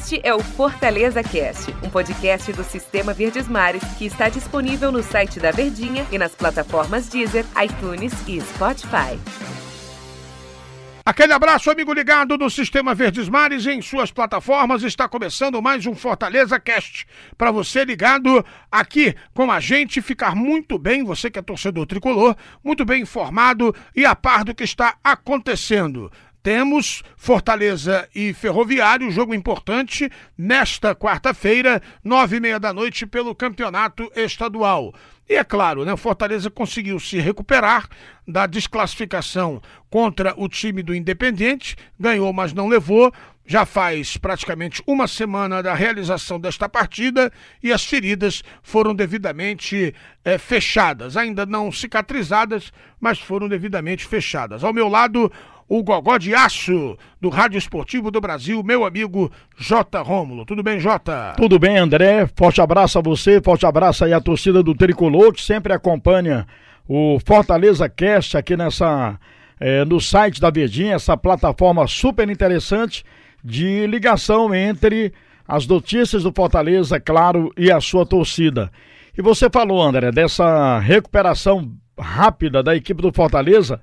Este é o Fortaleza Cast, um podcast do Sistema Verdes Mares que está disponível no site da Verdinha e nas plataformas Deezer, iTunes e Spotify. Aquele abraço, amigo ligado do Sistema Verdes Mares em suas plataformas. Está começando mais um Fortaleza Cast. Para você ligado aqui com a gente, ficar muito bem, você que é torcedor tricolor, muito bem informado e a par do que está acontecendo. Temos Fortaleza e Ferroviário, jogo importante, nesta quarta-feira, nove e meia da noite, pelo Campeonato Estadual. E é claro, né, Fortaleza conseguiu se recuperar da desclassificação contra o time do Independente, ganhou, mas não levou. Já faz praticamente uma semana da realização desta partida e as feridas foram devidamente é, fechadas, ainda não cicatrizadas, mas foram devidamente fechadas. Ao meu lado, o Gogó de Aço, do Rádio Esportivo do Brasil, meu amigo J. Rômulo. Tudo bem, Jota? Tudo bem, André. Forte abraço a você, forte abraço aí à torcida do Tricolor, que sempre acompanha o Fortaleza Cast aqui nessa. É, no site da Verdinha, essa plataforma super interessante de ligação entre as notícias do Fortaleza, claro, e a sua torcida. E você falou, André, dessa recuperação rápida da equipe do Fortaleza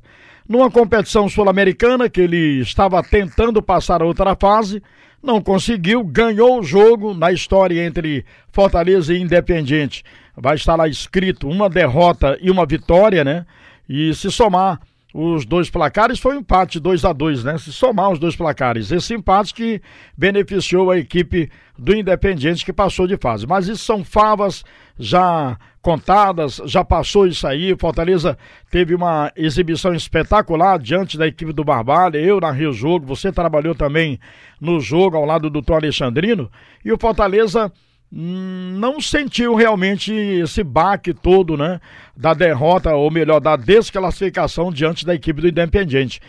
numa competição sul-americana que ele estava tentando passar a outra fase, não conseguiu, ganhou o jogo na história entre Fortaleza e Independiente. Vai estar lá escrito uma derrota e uma vitória, né? E se somar os dois placares foi um empate 2 a 2 né? Se somar os dois placares, esse empate que beneficiou a equipe do Independiente que passou de fase. Mas isso são favas já contadas, já passou isso aí. Fortaleza teve uma exibição espetacular diante da equipe do Barbalha. Eu narrei o jogo, você trabalhou também no jogo ao lado do Tom Alexandrino. E o Fortaleza não sentiu realmente esse baque todo, né? Da derrota, ou melhor, da desclassificação diante da equipe do Independiente.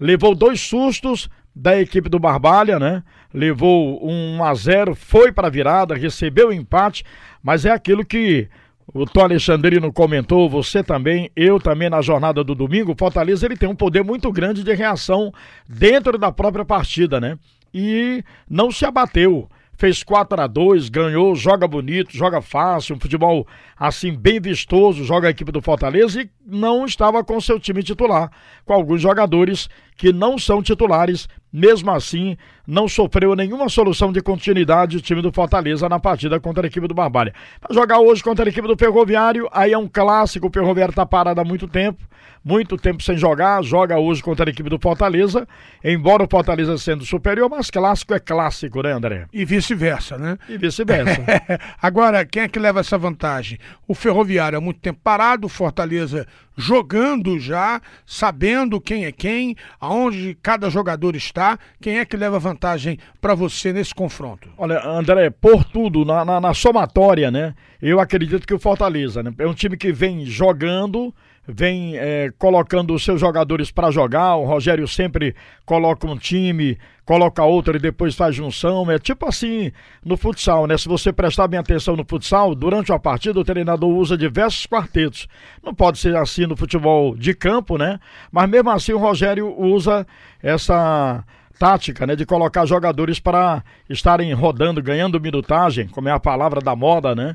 Levou dois sustos da equipe do Barbalha, né? Levou um 1 a 0, foi para a virada, recebeu o empate, mas é aquilo que o Tom Alexandrino comentou, você também, eu também na jornada do domingo, o Fortaleza ele tem um poder muito grande de reação dentro da própria partida, né? E não se abateu fez 4 a 2 ganhou, joga bonito, joga fácil, um futebol assim bem vistoso, joga a equipe do Fortaleza e não estava com seu time titular, com alguns jogadores que não são titulares, mesmo assim não sofreu nenhuma solução de continuidade o time do Fortaleza na partida contra a equipe do Barbalha. Para jogar hoje contra a equipe do Ferroviário, aí é um clássico, o Ferroviário está parado há muito tempo, muito tempo sem jogar, joga hoje contra a equipe do Fortaleza, embora o Fortaleza sendo superior, mas clássico é clássico, né, André? E vice-versa, né? E vice-versa. Agora, quem é que leva essa vantagem? O Ferroviário há muito tempo parado, o Fortaleza jogando já, sabendo quem é quem, aonde cada jogador está, quem é que leva vantagem para você nesse confronto? Olha, André, por tudo, na, na, na somatória, né? Eu acredito que o Fortaleza, né? É um time que vem jogando vem é, colocando os seus jogadores para jogar. O Rogério sempre coloca um time, coloca outro e depois faz junção. É tipo assim no futsal, né? Se você prestar bem atenção no futsal, durante a partida o treinador usa diversos quartetos. Não pode ser assim no futebol de campo, né? Mas mesmo assim o Rogério usa essa tática, né, de colocar jogadores para estarem rodando, ganhando minutagem, como é a palavra da moda, né?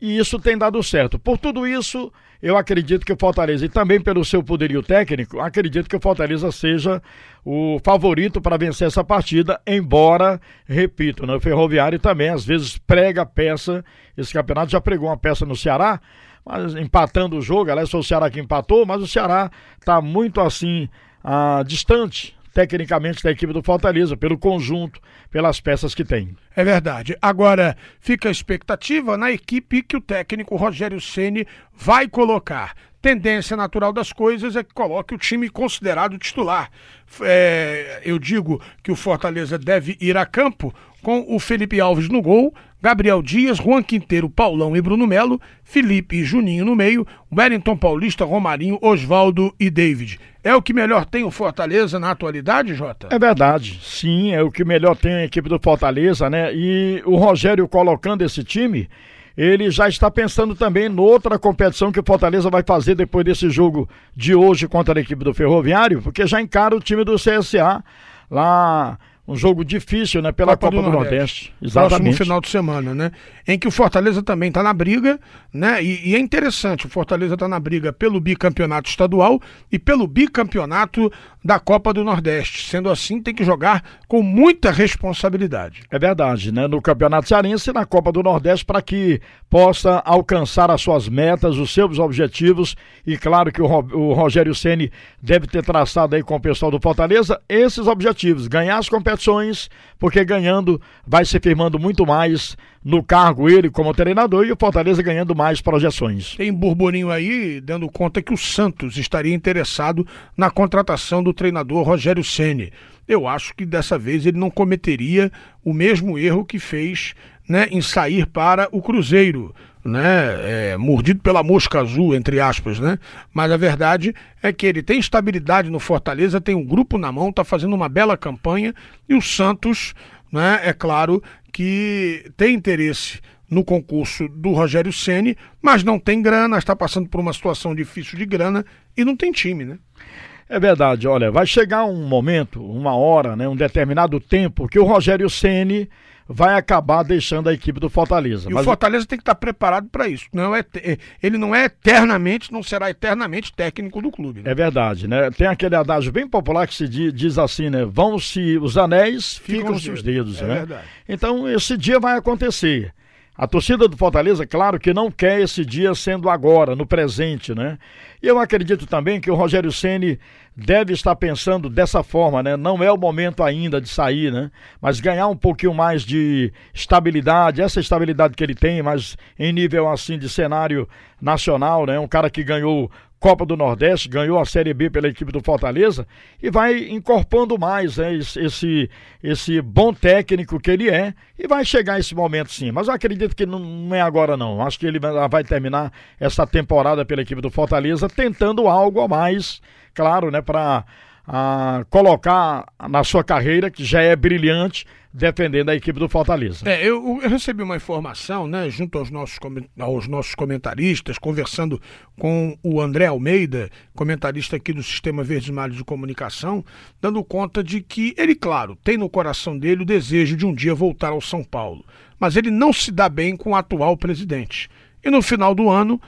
E isso tem dado certo. Por tudo isso, eu acredito que o Fortaleza, e também pelo seu poderio técnico, acredito que o Fortaleza seja o favorito para vencer essa partida, embora, repito, né, o Ferroviário também às vezes prega peça, esse campeonato já pregou uma peça no Ceará, mas empatando o jogo, aliás foi o Ceará que empatou, mas o Ceará está muito assim, ah, distante tecnicamente da equipe do Fortaleza, pelo conjunto, pelas peças que tem. É verdade. Agora, fica a expectativa na equipe que o técnico Rogério Ceni vai colocar. Tendência natural das coisas é que coloque o time considerado titular. É, eu digo que o Fortaleza deve ir a campo com o Felipe Alves no gol, Gabriel Dias, Juan Quinteiro, Paulão e Bruno Melo, Felipe e Juninho no meio, Wellington Paulista, Romarinho, Oswaldo e David. É o que melhor tem o Fortaleza na atualidade, Jota? É verdade, sim, é o que melhor tem a equipe do Fortaleza, né? E o Rogério colocando esse time, ele já está pensando também noutra competição que o Fortaleza vai fazer depois desse jogo de hoje contra a equipe do Ferroviário, porque já encara o time do CSA lá um jogo difícil, né? Pela Copa, Copa do, do, Nordeste. Nordeste. Exatamente. Próximo final de semana, né? Em que o Fortaleza também está na briga, né? E, e, é interessante, o Fortaleza está na briga pelo bicampeonato estadual e pelo bicampeonato da Copa do Nordeste. Sendo assim, tem que jogar com muita responsabilidade. É verdade, né? No Campeonato Cearense e na Copa do Nordeste para que possa alcançar as suas metas, os seus objetivos e claro que o, o Rogério Ceni deve ter traçado aí com o pessoal do Fortaleza esses objetivos, ganhar as competições competições, porque ganhando vai se firmando muito mais no cargo ele como treinador e o Fortaleza ganhando mais projeções. Tem burburinho aí dando conta que o Santos estaria interessado na contratação do treinador Rogério Ceni. Eu acho que dessa vez ele não cometeria o mesmo erro que fez né, em sair para o Cruzeiro né, é, mordido pela mosca azul, entre aspas, né? Mas a verdade é que ele tem estabilidade no Fortaleza, tem um grupo na mão, está fazendo uma bela campanha e o Santos, né, é claro que tem interesse no concurso do Rogério Ceni, mas não tem grana, está passando por uma situação difícil de grana e não tem time, né? É verdade, olha, vai chegar um momento, uma hora, né, um determinado tempo que o Rogério Ceni vai acabar deixando a equipe do Fortaleza. E Mas o Fortaleza tem que estar preparado para isso. Não é, é, ele não é eternamente, não será eternamente técnico do clube. Né? É verdade, né? Tem aquele adágio bem popular que se diz, assim, né? Vão-se os anéis, ficam-se os dedos, os dedos é né? Verdade. Então esse dia vai acontecer. A torcida do Fortaleza, claro que não quer esse dia sendo agora, no presente, né? E eu acredito também que o Rogério Ceni deve estar pensando dessa forma, né? Não é o momento ainda de sair, né? Mas ganhar um pouquinho mais de estabilidade, essa estabilidade que ele tem, mas em nível assim de cenário nacional, né? Um cara que ganhou Copa do Nordeste, ganhou a Série B pela equipe do Fortaleza e vai incorporando mais né, esse, esse bom técnico que ele é e vai chegar esse momento sim. Mas eu acredito que não é agora não. Acho que ele vai terminar essa temporada pela equipe do Fortaleza tentando algo a mais, claro, né, para a colocar na sua carreira, que já é brilhante, defendendo a equipe do Fortaleza. É, eu, eu, recebi uma informação, né, junto aos nossos, aos nossos comentaristas, conversando com o André Almeida, comentarista aqui do Sistema Verdes Mares de Comunicação, dando conta de que ele, claro, tem no coração dele o desejo de um dia voltar ao São Paulo, mas ele não se dá bem com o atual presidente. E no final do ano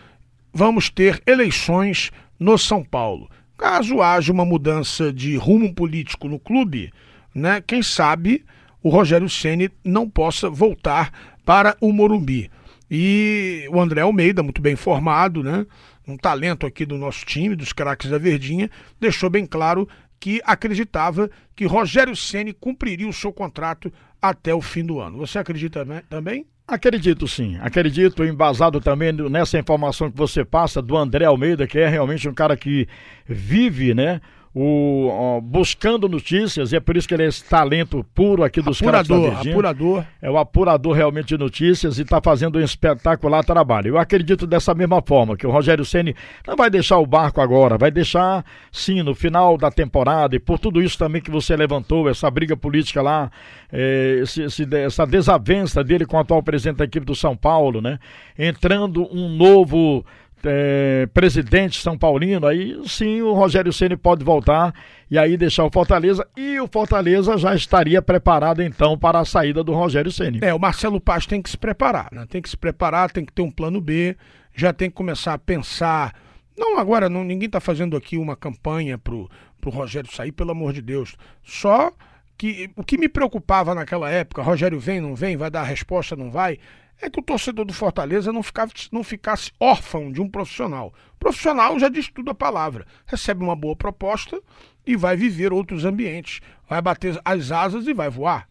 vamos ter eleições no São Paulo. Caso haja uma mudança de rumo político no clube, né, quem sabe o Rogério Ceni não possa voltar para o Morumbi. E o André Almeida, muito bem formado, né, um talento aqui do nosso time, dos craques da Verdinha, deixou bem claro que acreditava que Rogério Ceni cumpriria o seu contrato até o fim do ano. Você acredita também? Acredito sim, acredito, embasado também nessa informação que você passa do André Almeida, que é realmente um cara que vive, né? O, ó, buscando notícias, e é por isso que ele é esse talento puro aqui dos apurador, caras apurador. É o apurador realmente de notícias e está fazendo um espetacular trabalho. Eu acredito dessa mesma forma, que o Rogério Ceni não vai deixar o barco agora, vai deixar sim no final da temporada, e por tudo isso também que você levantou, essa briga política lá, é, esse, esse, essa desavença dele com o atual presidente da equipe do São Paulo, né? Entrando um novo é, presidente São Paulino, aí sim o Rogério Ceni pode voltar e aí deixar o Fortaleza e o Fortaleza já estaria preparado então para a saída do Rogério Ceni. É, o Marcelo Paz tem que se preparar, né? Tem que se preparar, tem que ter um plano B, já tem que começar a pensar. Não agora, não, ninguém está fazendo aqui uma campanha pro pro Rogério sair, pelo amor de Deus. Só que o que me preocupava naquela época, Rogério vem, não vem, vai dar a resposta, não vai, é que o torcedor do Fortaleza não, não ficasse órfão de um profissional. Profissional já diz tudo a palavra. Recebe uma boa proposta e vai viver outros ambientes. Vai bater as asas e vai voar.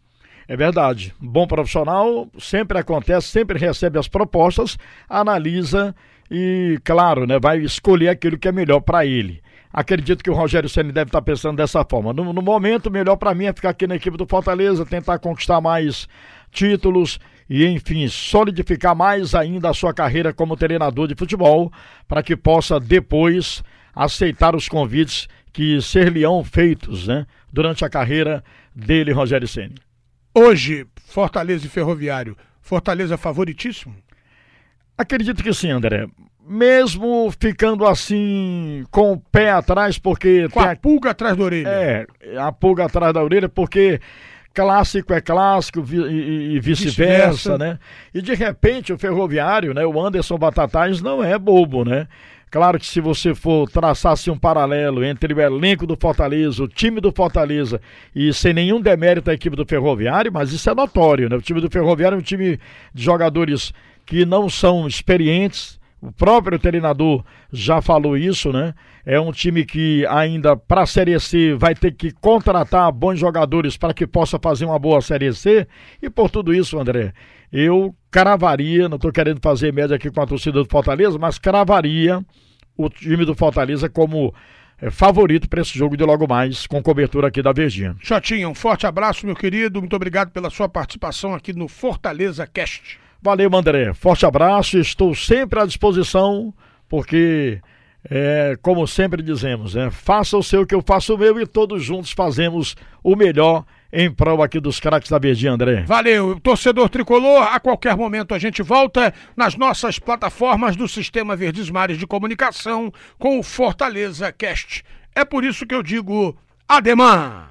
É verdade. Bom profissional sempre acontece, sempre recebe as propostas, analisa e, claro, né, vai escolher aquilo que é melhor para ele. Acredito que o Rogério Senna deve estar pensando dessa forma. No, no momento, melhor para mim é ficar aqui na equipe do Fortaleza, tentar conquistar mais títulos e, enfim, solidificar mais ainda a sua carreira como treinador de futebol, para que possa depois aceitar os convites que ser-lhe-ão feitos né, durante a carreira dele, Rogério Ceni. Hoje, Fortaleza e Ferroviário, Fortaleza favoritíssimo? Acredito que sim, André. Mesmo ficando assim com o pé atrás, porque. Com a, a pulga atrás da orelha. É, a pulga atrás da orelha, porque clássico é clássico e, e vice-versa, vice né? E de repente o Ferroviário, né, o Anderson Batatais não é bobo, né? Claro que se você for traçar assim, um paralelo entre o elenco do Fortaleza, o time do Fortaleza e sem nenhum demérito a equipe do Ferroviário, mas isso é notório, né? O time do Ferroviário é um time de jogadores que não são experientes, o próprio treinador já falou isso, né? É um time que ainda para a Série C vai ter que contratar bons jogadores para que possa fazer uma boa Série C. E por tudo isso, André, eu cravaria, não estou querendo fazer média aqui com a torcida do Fortaleza, mas cravaria o time do Fortaleza como é, favorito para esse jogo de logo mais, com cobertura aqui da Verdinha. Chotinho, um forte abraço, meu querido. Muito obrigado pela sua participação aqui no Fortaleza Cast. Valeu, André. Forte abraço. Estou sempre à disposição, porque, é, como sempre dizemos, né, faça o seu que eu faço o meu e todos juntos fazemos o melhor em prol aqui dos craques da Verdinha, André. Valeu, torcedor tricolor. A qualquer momento a gente volta nas nossas plataformas do Sistema Verdes Mares de Comunicação com o Fortaleza Cast. É por isso que eu digo ademã.